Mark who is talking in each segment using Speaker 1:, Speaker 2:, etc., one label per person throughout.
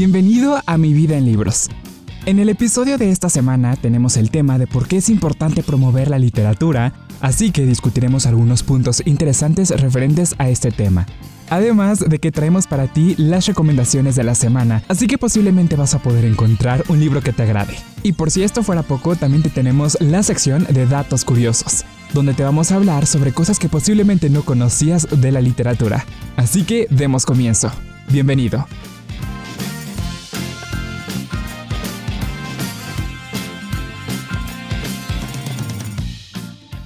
Speaker 1: Bienvenido a Mi Vida en Libros. En el episodio de esta semana tenemos el tema de por qué es importante promover la literatura, así que discutiremos algunos puntos interesantes referentes a este tema. Además de que traemos para ti las recomendaciones de la semana, así que posiblemente vas a poder encontrar un libro que te agrade. Y por si esto fuera poco, también te tenemos la sección de datos curiosos, donde te vamos a hablar sobre cosas que posiblemente no conocías de la literatura. Así que demos comienzo. Bienvenido.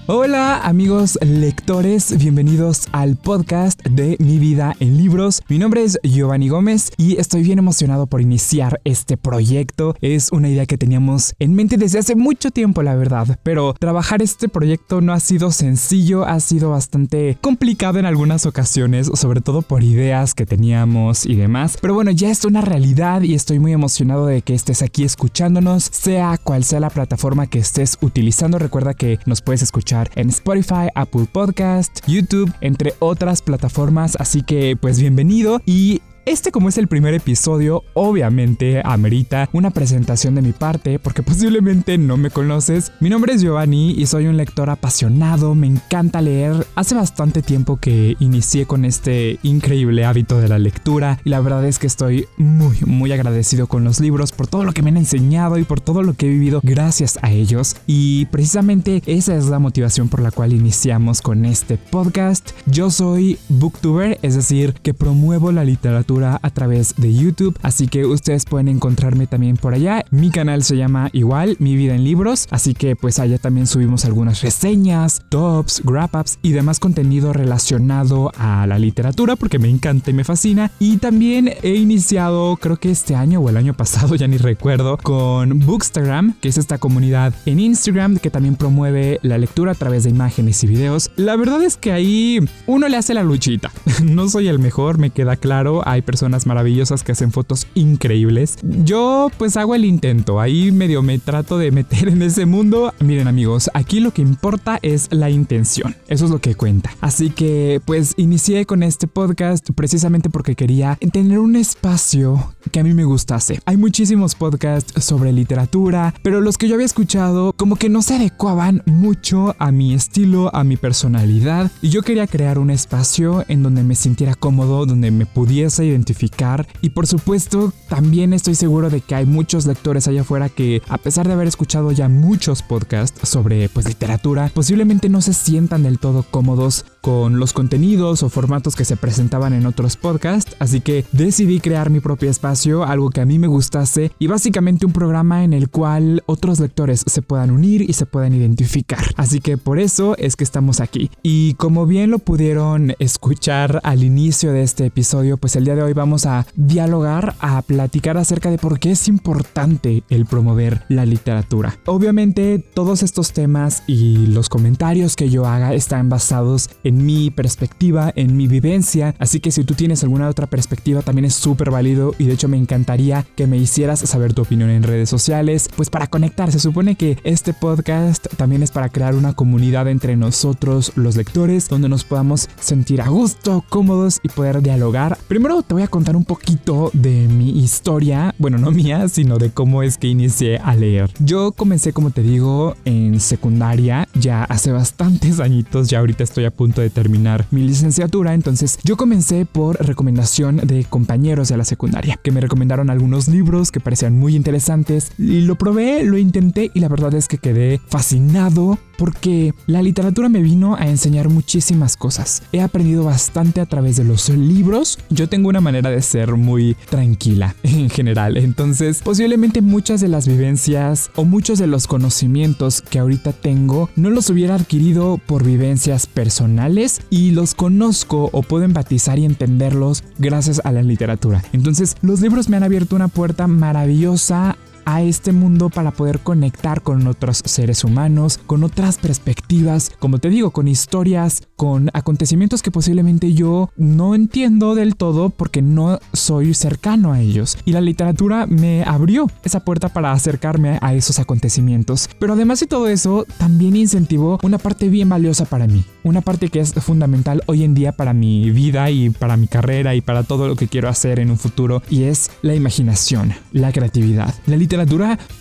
Speaker 1: Hola amigos lectores, bienvenidos al podcast de Mi vida en libros. Mi nombre es Giovanni Gómez y estoy bien emocionado por iniciar este proyecto. Es una idea que teníamos en mente desde hace mucho tiempo, la verdad, pero trabajar este proyecto no ha sido sencillo, ha sido bastante complicado en algunas ocasiones, sobre todo por ideas que teníamos y demás. Pero bueno, ya es una realidad y estoy muy emocionado de que estés aquí escuchándonos, sea cual sea la plataforma que estés utilizando. Recuerda que nos puedes escuchar en Spotify, Apple Podcast, YouTube, entre otras plataformas. Así que pues bienvenido y este como es el primer episodio, obviamente amerita una presentación de mi parte porque posiblemente no me conoces. Mi nombre es Giovanni y soy un lector apasionado, me encanta leer. Hace bastante tiempo que inicié con este increíble hábito de la lectura y la verdad es que estoy muy muy agradecido con los libros por todo lo que me han enseñado y por todo lo que he vivido gracias a ellos y precisamente esa es la motivación por la cual iniciamos con este podcast. Yo soy booktuber, es decir, que promuevo la literatura a través de YouTube, así que ustedes pueden encontrarme también por allá. Mi canal se llama igual, Mi Vida en Libros, así que pues allá también subimos algunas reseñas, tops, wrap-ups y demás contenido relacionado a la literatura porque me encanta y me fascina. Y también he iniciado, creo que este año o el año pasado, ya ni recuerdo, con Bookstagram, que es esta comunidad en Instagram que también promueve la lectura a través de imágenes y videos. La verdad es que ahí uno le hace la luchita. No soy el mejor, me queda claro. Personas maravillosas que hacen fotos increíbles. Yo pues hago el intento, ahí medio me trato de meter en ese mundo. Miren amigos, aquí lo que importa es la intención, eso es lo que cuenta. Así que pues inicié con este podcast precisamente porque quería tener un espacio que a mí me gustase. Hay muchísimos podcasts sobre literatura, pero los que yo había escuchado como que no se adecuaban mucho a mi estilo, a mi personalidad y yo quería crear un espacio en donde me sintiera cómodo, donde me pudiese identificar y por supuesto también estoy seguro de que hay muchos lectores allá afuera que a pesar de haber escuchado ya muchos podcasts sobre pues literatura, posiblemente no se sientan del todo cómodos con los contenidos o formatos que se presentaban en otros podcasts, así que decidí crear mi propio espacio, algo que a mí me gustase y básicamente un programa en el cual otros lectores se puedan unir y se puedan identificar. Así que por eso es que estamos aquí. Y como bien lo pudieron escuchar al inicio de este episodio, pues el día de hoy vamos a dialogar, a platicar acerca de por qué es importante el promover la literatura. Obviamente todos estos temas y los comentarios que yo haga están basados en mi perspectiva, en mi vivencia, así que si tú tienes alguna otra perspectiva también es súper válido y de hecho me encantaría que me hicieras saber tu opinión en redes sociales, pues para conectar, se supone que este podcast también es para crear una comunidad entre nosotros los lectores donde nos podamos sentir a gusto, cómodos y poder dialogar. Primero voy a contar un poquito de mi historia, bueno, no mía, sino de cómo es que inicié a leer. Yo comencé, como te digo, en secundaria, ya hace bastantes añitos, ya ahorita estoy a punto de terminar mi licenciatura, entonces yo comencé por recomendación de compañeros de la secundaria, que me recomendaron algunos libros que parecían muy interesantes y lo probé, lo intenté y la verdad es que quedé fascinado porque la literatura me vino a enseñar muchísimas cosas. He aprendido bastante a través de los libros. Yo tengo una manera de ser muy tranquila en general. Entonces, posiblemente muchas de las vivencias o muchos de los conocimientos que ahorita tengo no los hubiera adquirido por vivencias personales y los conozco o puedo empatizar y entenderlos gracias a la literatura. Entonces, los libros me han abierto una puerta maravillosa a este mundo para poder conectar con otros seres humanos, con otras perspectivas, como te digo, con historias, con acontecimientos que posiblemente yo no entiendo del todo porque no soy cercano a ellos. Y la literatura me abrió esa puerta para acercarme a esos acontecimientos. Pero además de todo eso, también incentivó una parte bien valiosa para mí. Una parte que es fundamental hoy en día para mi vida y para mi carrera y para todo lo que quiero hacer en un futuro. Y es la imaginación, la creatividad. La literatura,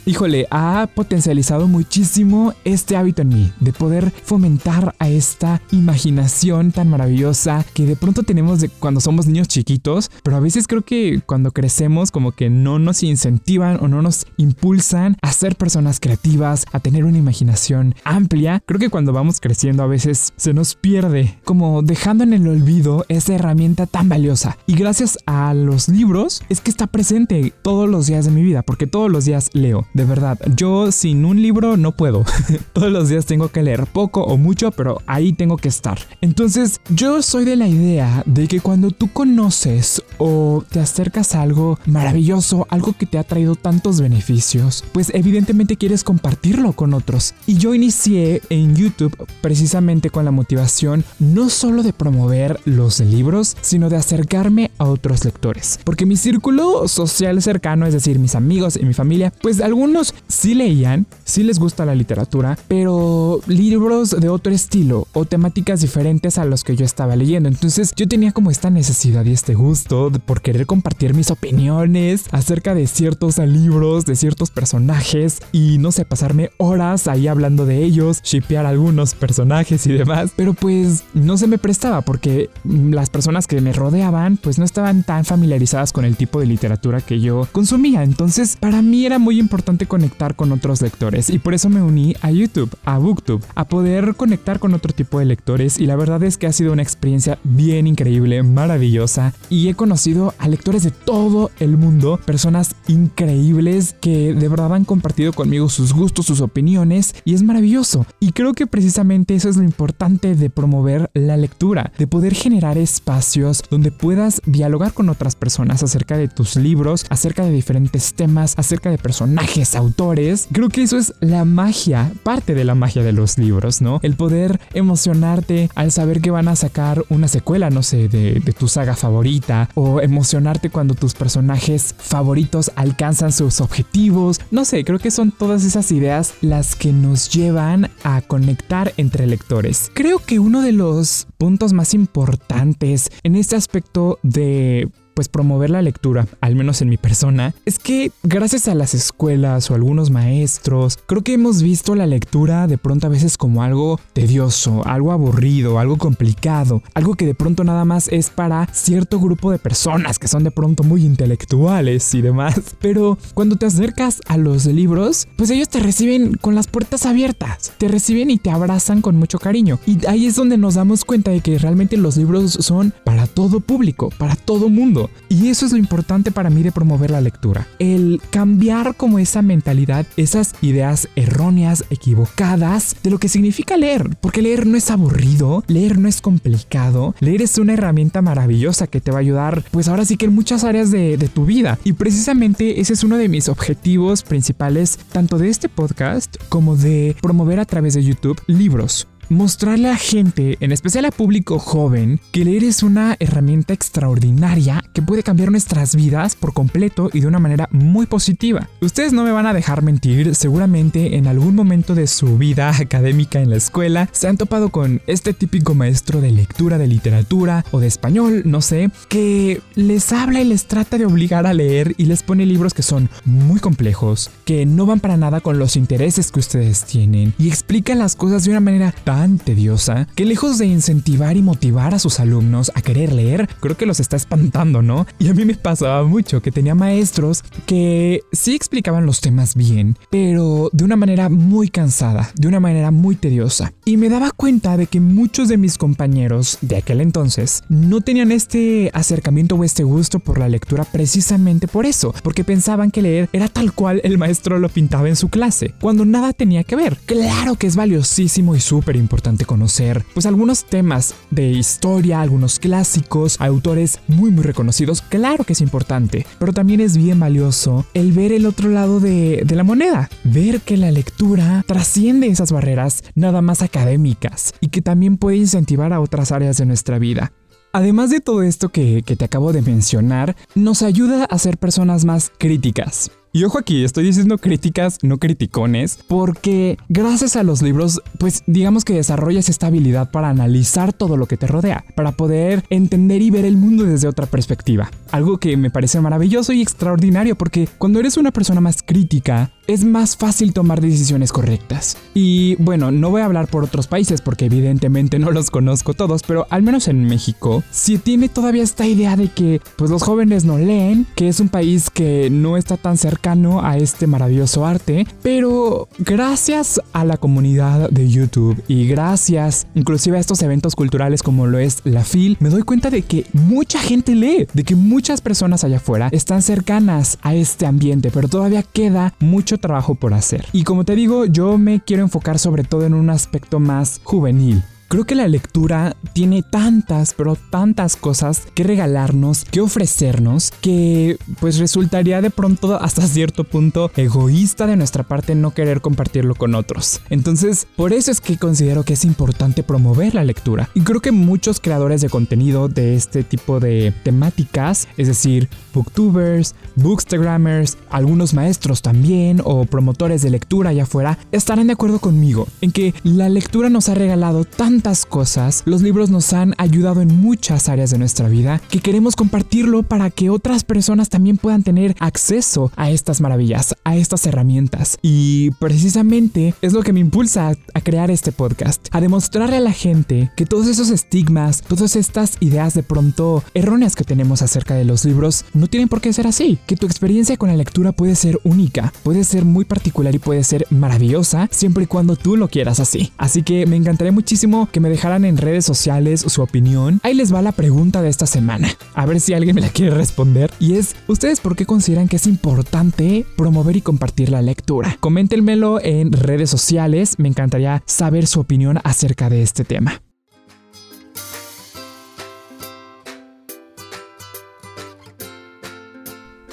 Speaker 1: híjole, ha potencializado muchísimo este hábito en mí de poder fomentar a esta imaginación tan maravillosa que de pronto tenemos de cuando somos niños chiquitos, pero a veces creo que cuando crecemos como que no nos incentivan o no nos impulsan a ser personas creativas, a tener una imaginación amplia. Creo que cuando vamos creciendo a veces se nos pierde, como dejando en el olvido esa herramienta tan valiosa. Y gracias a los libros es que está presente todos los días de mi vida, porque todos los días leo, de verdad. Yo sin un libro no puedo. todos los días tengo que leer poco o mucho, pero ahí tengo que estar. Entonces, yo soy de la idea de que cuando tú conoces o te acercas a algo maravilloso, algo que te ha traído tantos beneficios, pues evidentemente quieres compartirlo con otros. Y yo inicié en YouTube precisamente con la motivación no solo de promover los libros, sino de acercarme a otros lectores. Porque mi círculo social cercano, es decir, mis amigos y mi familia, pues algunos sí leían, sí les gusta la literatura, pero libros de otro estilo o temáticas diferentes a los que yo estaba leyendo. Entonces yo tenía como esta necesidad y este gusto por querer compartir mis opiniones acerca de ciertos libros, de ciertos personajes y no sé, pasarme horas ahí hablando de ellos, shipear algunos personajes y demás. Pero pues no se me prestaba porque las personas que me rodeaban pues no estaban tan familiarizadas con el tipo de literatura que yo consumía. Entonces para mí era muy importante conectar con otros lectores y por eso me uní a YouTube, a Booktube, a poder conectar con otro tipo de lectores y la verdad es que ha sido una experiencia bien increíble, maravillosa y he conocido a lectores de todo el mundo, personas increíbles que de verdad han compartido conmigo sus gustos, sus opiniones y es maravilloso. Y creo que precisamente eso es lo importante de promover la lectura, de poder generar espacios donde puedas dialogar con otras personas acerca de tus libros, acerca de diferentes temas, acerca de personajes, autores. Creo que eso es la magia, parte de la magia de los libros, ¿no? El poder emocionarte al saber que van a sacar una secuela, no sé, de, de tu saga favorita o emocionarte cuando tus personajes favoritos alcanzan sus objetivos. No sé, creo que son todas esas ideas las que nos llevan a conectar entre lectores. Creo que uno de los puntos más importantes en este aspecto de pues promover la lectura, al menos en mi persona, es que gracias a las escuelas o algunos maestros, creo que hemos visto la lectura de pronto a veces como algo tedioso, algo aburrido, algo complicado, algo que de pronto nada más es para cierto grupo de personas que son de pronto muy intelectuales y demás. Pero cuando te acercas a los libros, pues ellos te reciben con las puertas abiertas, te reciben y te abrazan con mucho cariño. Y ahí es donde nos damos cuenta de que realmente los libros son para todo público, para todo mundo. Y eso es lo importante para mí de promover la lectura. El cambiar como esa mentalidad, esas ideas erróneas, equivocadas de lo que significa leer. Porque leer no es aburrido, leer no es complicado, leer es una herramienta maravillosa que te va a ayudar, pues ahora sí que en muchas áreas de, de tu vida. Y precisamente ese es uno de mis objetivos principales, tanto de este podcast como de promover a través de YouTube libros mostrarle a gente, en especial a público joven, que leer es una herramienta extraordinaria que puede cambiar nuestras vidas por completo y de una manera muy positiva. Ustedes no me van a dejar mentir, seguramente en algún momento de su vida académica en la escuela se han topado con este típico maestro de lectura de literatura o de español, no sé, que les habla y les trata de obligar a leer y les pone libros que son muy complejos, que no van para nada con los intereses que ustedes tienen y explica las cosas de una manera tan tediosa que lejos de incentivar y motivar a sus alumnos a querer leer, creo que los está espantando, ¿no? Y a mí me pasaba mucho que tenía maestros que sí explicaban los temas bien, pero de una manera muy cansada, de una manera muy tediosa. Y me daba cuenta de que muchos de mis compañeros de aquel entonces no tenían este acercamiento o este gusto por la lectura precisamente por eso, porque pensaban que leer era tal cual el maestro lo pintaba en su clase, cuando nada tenía que ver. Claro que es valiosísimo y súper importante conocer pues algunos temas de historia, algunos clásicos, autores muy muy reconocidos. Claro que es importante, pero también es bien valioso el ver el otro lado de, de la moneda, ver que la lectura trasciende esas barreras nada más académicas y que también puede incentivar a otras áreas de nuestra vida. Además de todo esto que, que, te acabo de mencionar, nos ayuda a ser personas más críticas. Y ojo aquí, estoy diciendo críticas, no criticones, porque gracias a los libros, pues digamos que desarrollas esta habilidad para analizar todo lo que te rodea, para poder entender y ver el mundo desde otra perspectiva. Algo que me parece maravilloso y extraordinario, porque cuando eres una persona más crítica, es más fácil tomar decisiones correctas. Y bueno, no voy a hablar por otros países porque evidentemente no los conozco todos, pero al menos en México, si tiene todavía esta idea de que pues los jóvenes no leen, que es un país que no está tan cercano a este maravilloso arte, pero gracias a la comunidad de YouTube y gracias inclusive a estos eventos culturales como lo es la FIL, me doy cuenta de que mucha gente lee, de que muchas personas allá afuera están cercanas a este ambiente, pero todavía queda mucho trabajo por hacer. Y como te digo, yo me quiero enfocar sobre todo en un aspecto más juvenil. Creo que la lectura tiene tantas, pero tantas cosas que regalarnos, que ofrecernos, que pues resultaría de pronto hasta cierto punto egoísta de nuestra parte no querer compartirlo con otros. Entonces, por eso es que considero que es importante promover la lectura. Y creo que muchos creadores de contenido de este tipo de temáticas, es decir, booktubers, bookstagrammers, algunos maestros también o promotores de lectura allá afuera, estarán de acuerdo conmigo en que la lectura nos ha regalado tantas cosas, los libros nos han ayudado en muchas áreas de nuestra vida que queremos compartirlo para que otras personas también puedan tener acceso a estas maravillas, a estas herramientas. Y precisamente es lo que me impulsa a, crear este podcast, a demostrarle a la gente que todos esos estigmas, todas estas ideas de pronto erróneas que tenemos acerca de los libros no tienen por qué ser así, que tu experiencia con la lectura puede ser única, puede ser muy particular y puede ser maravillosa siempre y cuando tú lo quieras así. Así que me encantaría muchísimo que me dejaran en redes sociales su opinión. Ahí les va la pregunta de esta semana. A ver si alguien me la quiere responder. Y es, ¿ustedes por qué consideran que es importante promover y compartir la lectura? Coméntenmelo en redes sociales. Me encantaría saber su opinión acerca de este tema.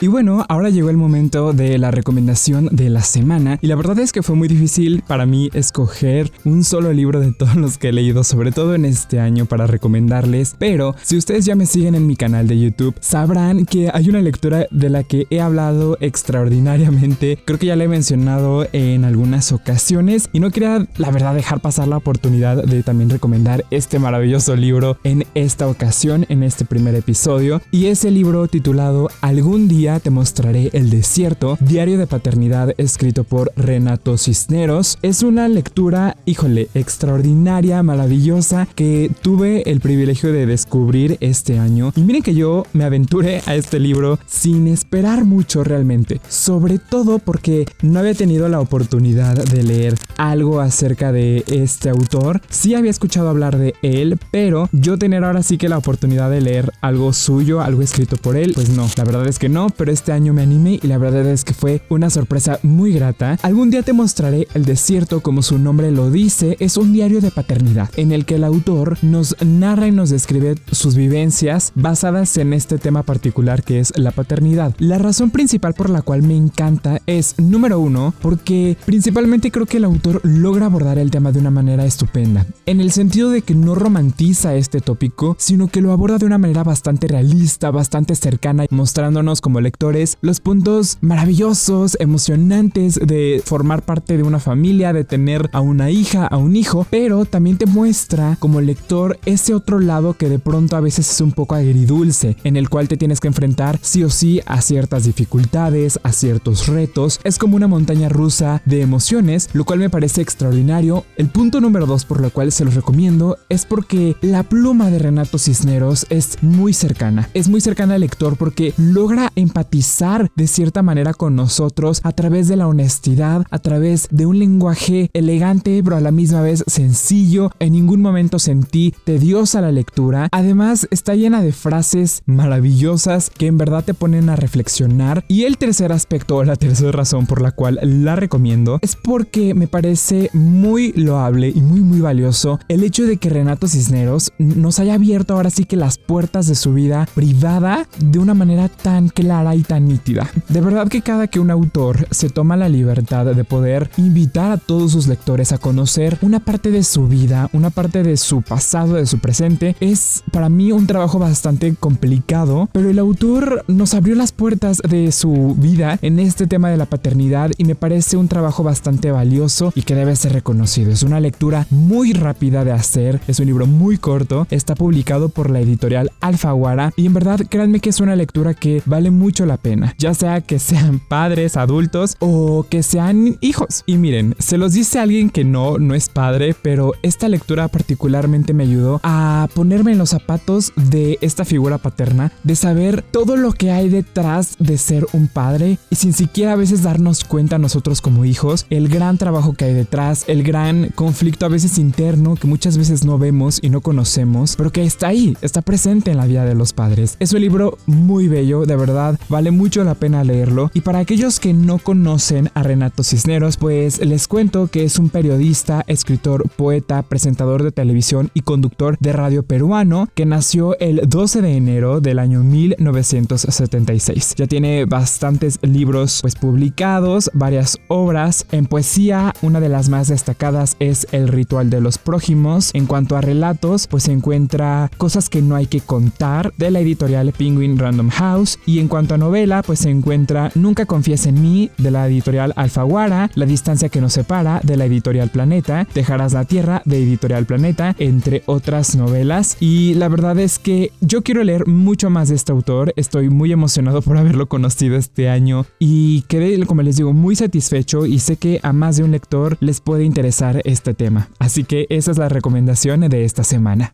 Speaker 1: Y bueno, ahora llegó el momento de la recomendación de la semana. Y la verdad es que fue muy difícil para mí escoger un solo libro de todos los que he leído, sobre todo en este año para recomendarles, pero si ustedes ya me siguen en mi canal de YouTube, sabrán que hay una lectura de la que he hablado extraordinariamente, creo que ya la he mencionado en algunas ocasiones. Y no quería la verdad dejar pasar la oportunidad de también recomendar este maravilloso libro en esta ocasión, en este primer episodio, y es el libro titulado Algún día te mostraré el desierto, diario de paternidad escrito por Renato Cisneros. Es una lectura, híjole, extraordinaria, maravillosa, que tuve el privilegio de descubrir este año. Y miren que yo me aventuré a este libro sin esperar mucho realmente, sobre todo porque no había tenido la oportunidad de leer algo acerca de este autor. Sí había escuchado hablar de él, pero yo tener ahora sí que la oportunidad de leer algo suyo, algo escrito por él, pues no, la verdad es que no, pero este año me animé y la verdad es que fue una sorpresa muy grata. Algún día te mostraré El desierto, como su nombre lo dice, es un diario de paternidad en el que el autor nos narra y nos describe sus vivencias basadas en este tema particular que es la paternidad. La razón principal por la cual me encanta es, número uno, porque principalmente creo que el autor logra abordar el tema de una manera estupenda, en el sentido de que no romantiza este tópico, sino que lo aborda de una manera bastante realista, bastante cercana, mostrándonos como lectores los puntos maravillosos, emocionantes de formar parte de una familia, de tener a una hija, a un hijo, pero también te muestra como lector ese otro lado que de pronto a veces es un poco agridulce, en el cual te tienes que enfrentar sí o sí a ciertas dificultades, a ciertos retos. Es como una montaña rusa de emociones, lo cual me parece extraordinario. El punto número dos por lo cual se los recomiendo es porque la pluma de Renato Cisneros es muy cercana. Es muy cercana al lector porque logra empatizar empatizar de cierta manera con nosotros a través de la honestidad, a través de un lenguaje elegante pero a la misma vez sencillo. En ningún momento sentí tediosa la lectura. Además está llena de frases maravillosas que en verdad te ponen a reflexionar. Y el tercer aspecto o la tercera razón por la cual la recomiendo es porque me parece muy loable y muy muy valioso el hecho de que Renato Cisneros nos haya abierto ahora sí que las puertas de su vida privada de una manera tan clara y tan nítida. De verdad que cada que un autor se toma la libertad de poder invitar a todos sus lectores a conocer una parte de su vida, una parte de su pasado, de su presente, es para mí un trabajo bastante complicado, pero el autor nos abrió las puertas de su vida en este tema de la paternidad y me parece un trabajo bastante valioso y que debe ser reconocido. Es una lectura muy rápida de hacer, es un libro muy corto, está publicado por la editorial Alfaguara y en verdad créanme que es una lectura que vale mucho la pena, ya sea que sean padres, adultos o que sean hijos. Y miren, se los dice alguien que no, no es padre, pero esta lectura particularmente me ayudó a ponerme en los zapatos de esta figura paterna, de saber todo lo que hay detrás de ser un padre y sin siquiera a veces darnos cuenta nosotros como hijos, el gran trabajo que hay detrás, el gran conflicto a veces interno que muchas veces no vemos y no conocemos, pero que está ahí, está presente en la vida de los padres. Es un libro muy bello, de verdad, vale mucho la pena leerlo. Y para aquellos que no conocen a Renato Cisneros, pues les cuento que es un periodista, escritor, poeta, presentador de televisión y conductor de radio peruano que nació el 12 de enero del año 1976. Ya tiene bastantes libros pues publicados, varias obras. En poesía, una de las más destacadas es El ritual de los prójimos. En cuanto a relatos, pues se encuentra Cosas que no hay que contar de la editorial Penguin Random House. Y en cuanto novela, pues se encuentra Nunca confíes en mí de la editorial Alfaguara, La distancia que nos separa de la editorial Planeta, Dejarás la Tierra de editorial Planeta, entre otras novelas. Y la verdad es que yo quiero leer mucho más de este autor. Estoy muy emocionado por haberlo conocido este año y quedé, como les digo, muy satisfecho y sé que a más de un lector les puede interesar este tema. Así que esa es la recomendación de esta semana.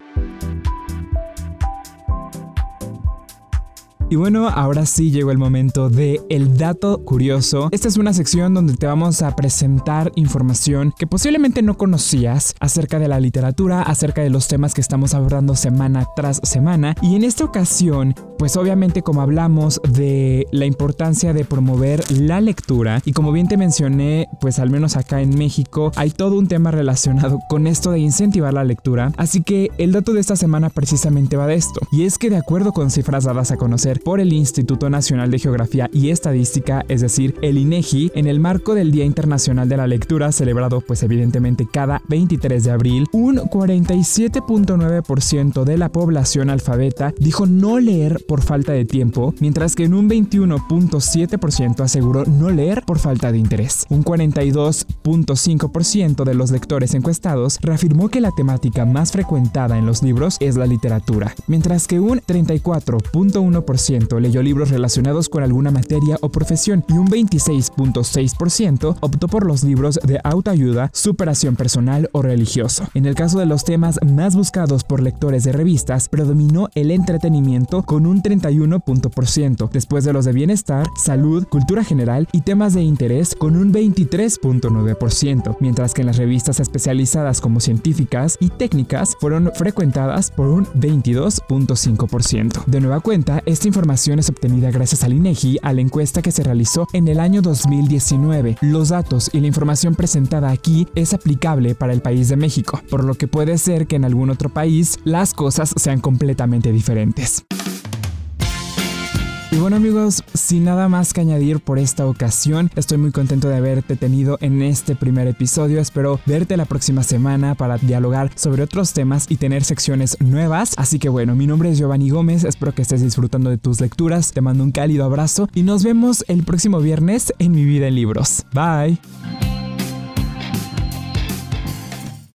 Speaker 1: Y bueno, ahora sí llegó el momento de el dato curioso. Esta es una sección donde te vamos a presentar información que posiblemente no conocías acerca de la literatura, acerca de los temas que estamos abordando semana tras semana. Y en esta ocasión, pues obviamente como hablamos de la importancia de promover la lectura y como bien te mencioné, pues al menos acá en México hay todo un tema relacionado con esto de incentivar la lectura. Así que el dato de esta semana precisamente va de esto. Y es que de acuerdo con cifras dadas a conocer por el Instituto Nacional de Geografía y Estadística, es decir, el INEGI, e en el marco del Día Internacional de la Lectura, celebrado pues evidentemente cada 23 de abril, un 47.9% de la población alfabeta dijo no leer por falta de tiempo, mientras que en un 21.7% aseguró no leer por falta de interés. Un 42.5% de los lectores encuestados reafirmó que la temática más frecuentada en los libros es la literatura, mientras que un 34.1% leyó libros relacionados con alguna materia o profesión y un 26.6% optó por los libros de autoayuda, superación personal o religioso. En el caso de los temas más buscados por lectores de revistas, predominó el entretenimiento con un 31%, después de los de bienestar, salud, cultura general y temas de interés con un 23.9%, mientras que en las revistas especializadas como científicas y técnicas fueron frecuentadas por un 22.5%. De nueva cuenta, esta información es obtenida gracias al INEGI a la encuesta que se realizó en el año 2019. Los datos y la información presentada aquí es aplicable para el país de México, por lo que puede ser que en algún otro país las cosas sean completamente diferentes. Y bueno amigos, sin nada más que añadir por esta ocasión, estoy muy contento de haberte tenido en este primer episodio. Espero verte la próxima semana para dialogar sobre otros temas y tener secciones nuevas. Así que bueno, mi nombre es Giovanni Gómez, espero que estés disfrutando de tus lecturas, te mando un cálido abrazo y nos vemos el próximo viernes en Mi Vida en Libros. Bye.